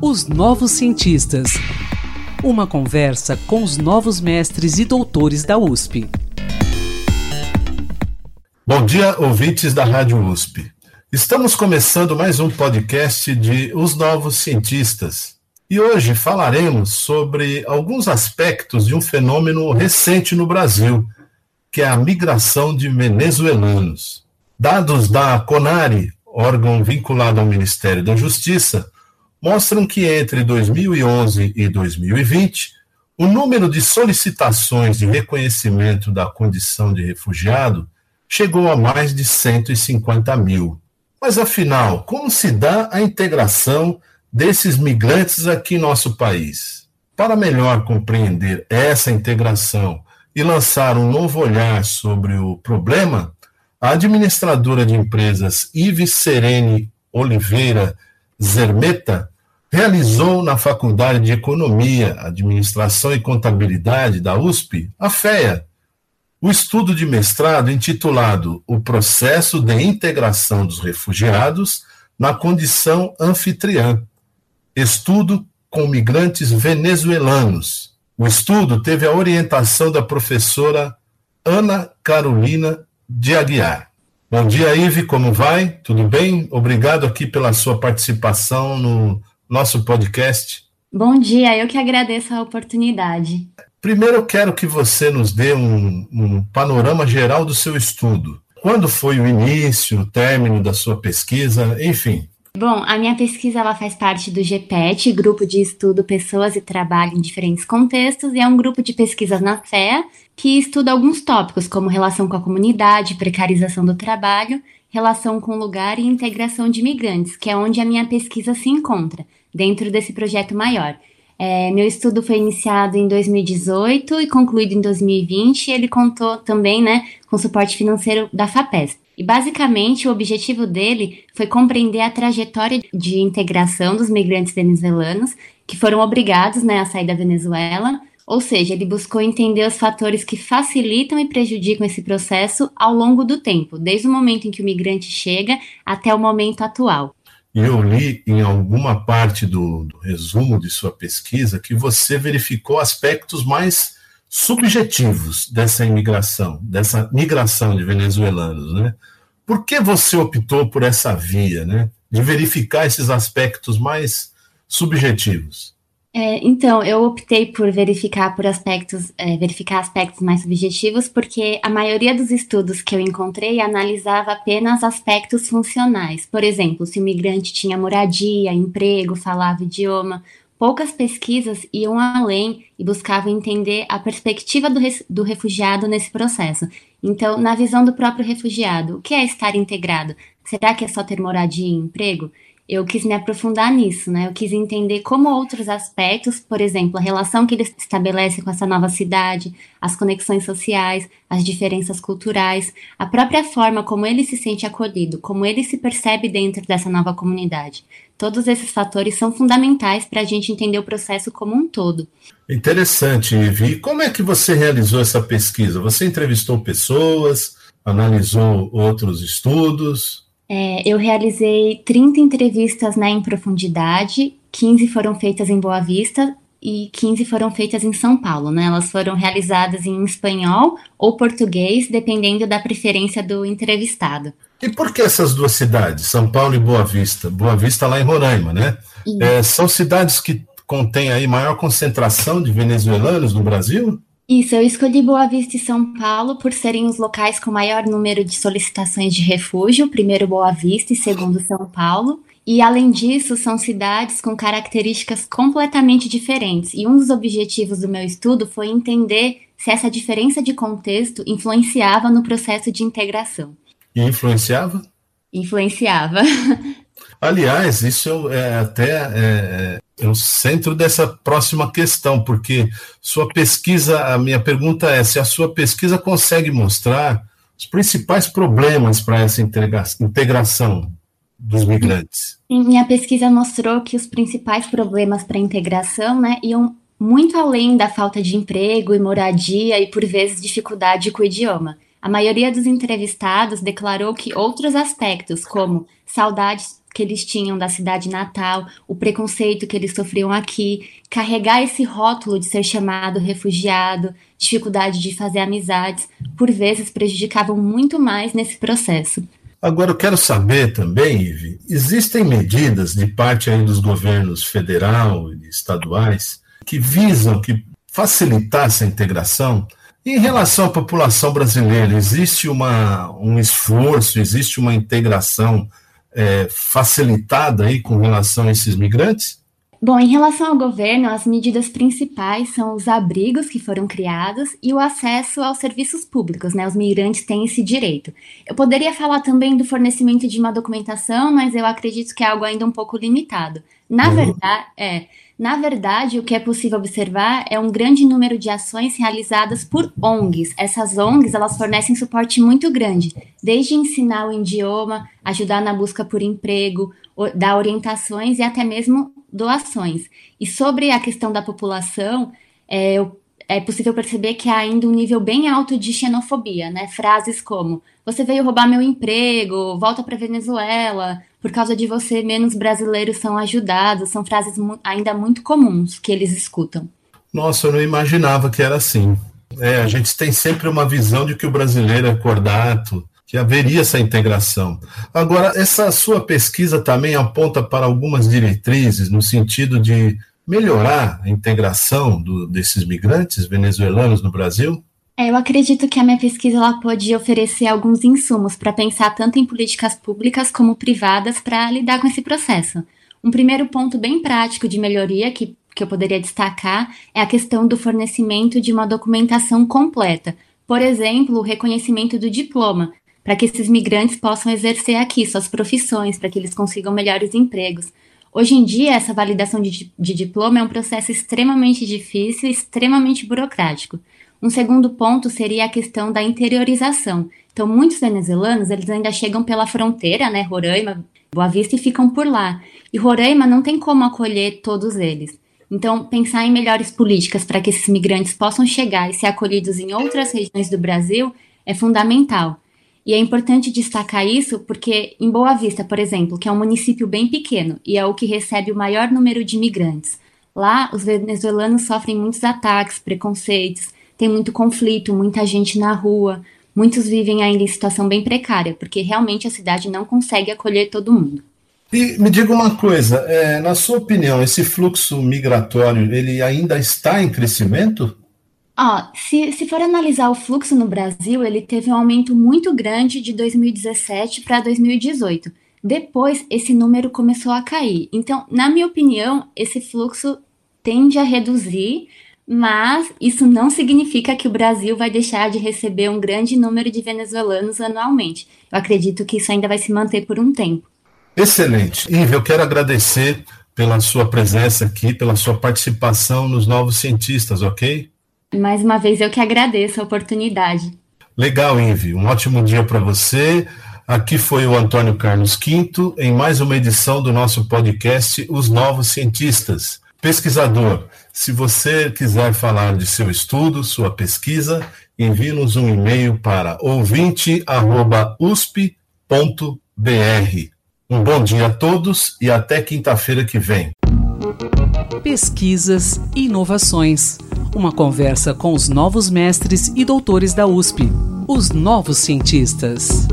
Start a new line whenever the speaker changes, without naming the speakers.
Os Novos Cientistas. Uma conversa com os novos mestres e doutores da USP.
Bom dia, ouvintes da Rádio USP. Estamos começando mais um podcast de Os Novos Cientistas. E hoje falaremos sobre alguns aspectos de um fenômeno recente no Brasil, que é a migração de venezuelanos. Dados da CONARE, órgão vinculado ao Ministério da Justiça, mostram que entre 2011 e 2020, o número de solicitações de reconhecimento da condição de refugiado chegou a mais de 150 mil. Mas afinal, como se dá a integração desses migrantes aqui em nosso país? Para melhor compreender essa integração e lançar um novo olhar sobre o problema, a administradora de empresas Ives Serene Oliveira Zermeta realizou na Faculdade de Economia, Administração e Contabilidade da USP, a FEA, o estudo de mestrado intitulado O Processo de Integração dos Refugiados na Condição Anfitriã, estudo com migrantes venezuelanos. O estudo teve a orientação da professora Ana Carolina de Aguiar. Bom dia, Ive, como vai? Tudo bem? Obrigado aqui pela sua participação no nosso podcast.
Bom dia, eu que agradeço a oportunidade.
Primeiro, eu quero que você nos dê um, um panorama geral do seu estudo. Quando foi o início, o término da sua pesquisa, enfim.
Bom, a minha pesquisa ela faz parte do GPET, Grupo de Estudo Pessoas e Trabalho em Diferentes Contextos, e é um grupo de pesquisas na FEA que estuda alguns tópicos, como relação com a comunidade, precarização do trabalho, relação com o lugar e integração de imigrantes, que é onde a minha pesquisa se encontra, dentro desse projeto maior. É, meu estudo foi iniciado em 2018 e concluído em 2020. E ele contou também, né, com suporte financeiro da Fapesp. E basicamente o objetivo dele foi compreender a trajetória de integração dos migrantes venezuelanos que foram obrigados, né, a sair da Venezuela. Ou seja, ele buscou entender os fatores que facilitam e prejudicam esse processo ao longo do tempo, desde o momento em que o migrante chega até o momento atual.
E eu li em alguma parte do, do, resumo de sua pesquisa que você verificou aspectos mais subjetivos dessa imigração, dessa migração de venezuelanos, né? Por que você optou por essa via, né? De verificar esses aspectos mais subjetivos?
É, então, eu optei por verificar por aspectos, é, verificar aspectos mais subjetivos, porque a maioria dos estudos que eu encontrei analisava apenas aspectos funcionais. Por exemplo, se o migrante tinha moradia, emprego, falava idioma. Poucas pesquisas iam além e buscavam entender a perspectiva do, do refugiado nesse processo. Então, na visão do próprio refugiado, o que é estar integrado? Será que é só ter moradia e emprego? Eu quis me aprofundar nisso, né? Eu quis entender como outros aspectos, por exemplo, a relação que ele estabelece com essa nova cidade, as conexões sociais, as diferenças culturais, a própria forma como ele se sente acolhido, como ele se percebe dentro dessa nova comunidade. Todos esses fatores são fundamentais para a gente entender o processo como um todo.
Interessante, Ivi. E como é que você realizou essa pesquisa? Você entrevistou pessoas, analisou outros estudos?
É, eu realizei 30 entrevistas né, em profundidade, 15 foram feitas em Boa Vista e 15 foram feitas em São Paulo. Né? Elas foram realizadas em espanhol ou português, dependendo da preferência do entrevistado.
E por que essas duas cidades, São Paulo e Boa Vista? Boa Vista lá em Roraima, né? É, são cidades que contêm aí maior concentração de venezuelanos no Brasil?
Isso, eu escolhi Boa Vista e São Paulo por serem os locais com maior número de solicitações de refúgio, primeiro Boa Vista e segundo São Paulo. E além disso, são cidades com características completamente diferentes. E um dos objetivos do meu estudo foi entender se essa diferença de contexto influenciava no processo de integração.
E influenciava?
Influenciava.
Aliás, isso é até é, é, o centro dessa próxima questão, porque sua pesquisa, a minha pergunta é se a sua pesquisa consegue mostrar os principais problemas para essa integração dos migrantes.
Minha pesquisa mostrou que os principais problemas para a integração né, iam muito além da falta de emprego e moradia e, por vezes, dificuldade com o idioma. A maioria dos entrevistados declarou que outros aspectos, como saudades que eles tinham da cidade natal, o preconceito que eles sofriam aqui, carregar esse rótulo de ser chamado refugiado, dificuldade de fazer amizades, por vezes prejudicavam muito mais nesse processo.
Agora eu quero saber também, Ive, existem medidas de parte aí dos governos federal e estaduais que visam que facilitar essa integração? Em relação à população brasileira, existe uma, um esforço, existe uma integração é, facilitada aí com relação a esses migrantes?
Bom, em relação ao governo, as medidas principais são os abrigos que foram criados e o acesso aos serviços públicos, né? Os migrantes têm esse direito. Eu poderia falar também do fornecimento de uma documentação, mas eu acredito que é algo ainda um pouco limitado. Na uhum. verdade, é, na verdade, o que é possível observar é um grande número de ações realizadas por ONGs. Essas ONGs, elas fornecem suporte muito grande, desde ensinar o idioma, ajudar na busca por emprego, dar orientações e até mesmo doações. E sobre a questão da população, é, é possível perceber que há ainda um nível bem alto de xenofobia, né? Frases como: "Você veio roubar meu emprego", "Volta para Venezuela", por causa de você, menos brasileiros são ajudados. São frases mu ainda muito comuns que eles escutam.
Nossa, eu não imaginava que era assim. É, a gente tem sempre uma visão de que o brasileiro é cordato, que haveria essa integração. Agora, essa sua pesquisa também aponta para algumas diretrizes no sentido de melhorar a integração do, desses migrantes venezuelanos no Brasil?
É, eu acredito que a minha pesquisa ela pode oferecer alguns insumos para pensar tanto em políticas públicas como privadas para lidar com esse processo. Um primeiro ponto bem prático de melhoria que, que eu poderia destacar é a questão do fornecimento de uma documentação completa. Por exemplo, o reconhecimento do diploma, para que esses migrantes possam exercer aqui suas profissões, para que eles consigam melhores empregos. Hoje em dia, essa validação de, de diploma é um processo extremamente difícil extremamente burocrático. Um segundo ponto seria a questão da interiorização. Então, muitos venezuelanos, eles ainda chegam pela fronteira, né, Roraima, Boa Vista, e ficam por lá. E Roraima não tem como acolher todos eles. Então, pensar em melhores políticas para que esses migrantes possam chegar e ser acolhidos em outras regiões do Brasil é fundamental. E é importante destacar isso porque, em Boa Vista, por exemplo, que é um município bem pequeno e é o que recebe o maior número de imigrantes, lá os venezuelanos sofrem muitos ataques, preconceitos, tem muito conflito, muita gente na rua, muitos vivem ainda em situação bem precária, porque realmente a cidade não consegue acolher todo mundo.
E me diga uma coisa, é, na sua opinião, esse fluxo migratório ele ainda está em crescimento?
Ah, se, se for analisar o fluxo no Brasil, ele teve um aumento muito grande de 2017 para 2018. Depois, esse número começou a cair. Então, na minha opinião, esse fluxo tende a reduzir, mas isso não significa que o Brasil vai deixar de receber um grande número de venezuelanos anualmente. Eu acredito que isso ainda vai se manter por um tempo.
Excelente. Ive, eu quero agradecer pela sua presença aqui, pela sua participação nos Novos Cientistas, ok?
Mais uma vez eu que agradeço a oportunidade.
Legal, Ive. Um ótimo dia para você. Aqui foi o Antônio Carlos Quinto em mais uma edição do nosso podcast Os Novos Cientistas. Pesquisador, se você quiser falar de seu estudo, sua pesquisa, envie-nos um e-mail para ouvinte.usp.br. Um bom dia a todos e até quinta-feira que vem.
Pesquisas e inovações. Uma conversa com os novos mestres e doutores da USP, os novos cientistas.